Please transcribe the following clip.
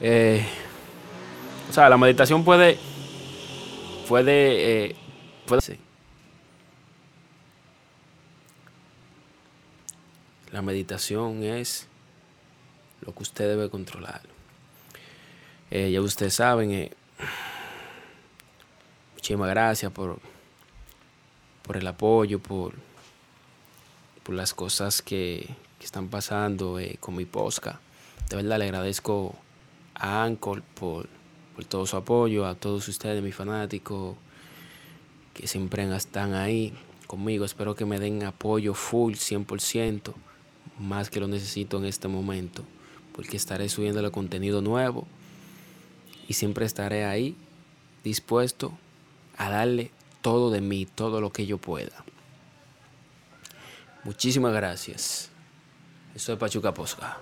Eh, o sea, la meditación puede, puede, eh, puede La meditación es lo que usted debe controlar. Eh, ya ustedes saben, muchísimas gracias por, por el apoyo, por, por las cosas que, están pasando con mi posca. De verdad le agradezco a Anchor por, por todo su apoyo, a todos ustedes, mis fanáticos, que siempre están ahí conmigo. Espero que me den apoyo full, 100%, más que lo necesito en este momento, porque estaré subiendo el contenido nuevo y siempre estaré ahí dispuesto a darle todo de mí, todo lo que yo pueda. Muchísimas gracias. Eso es Pachuca Posca.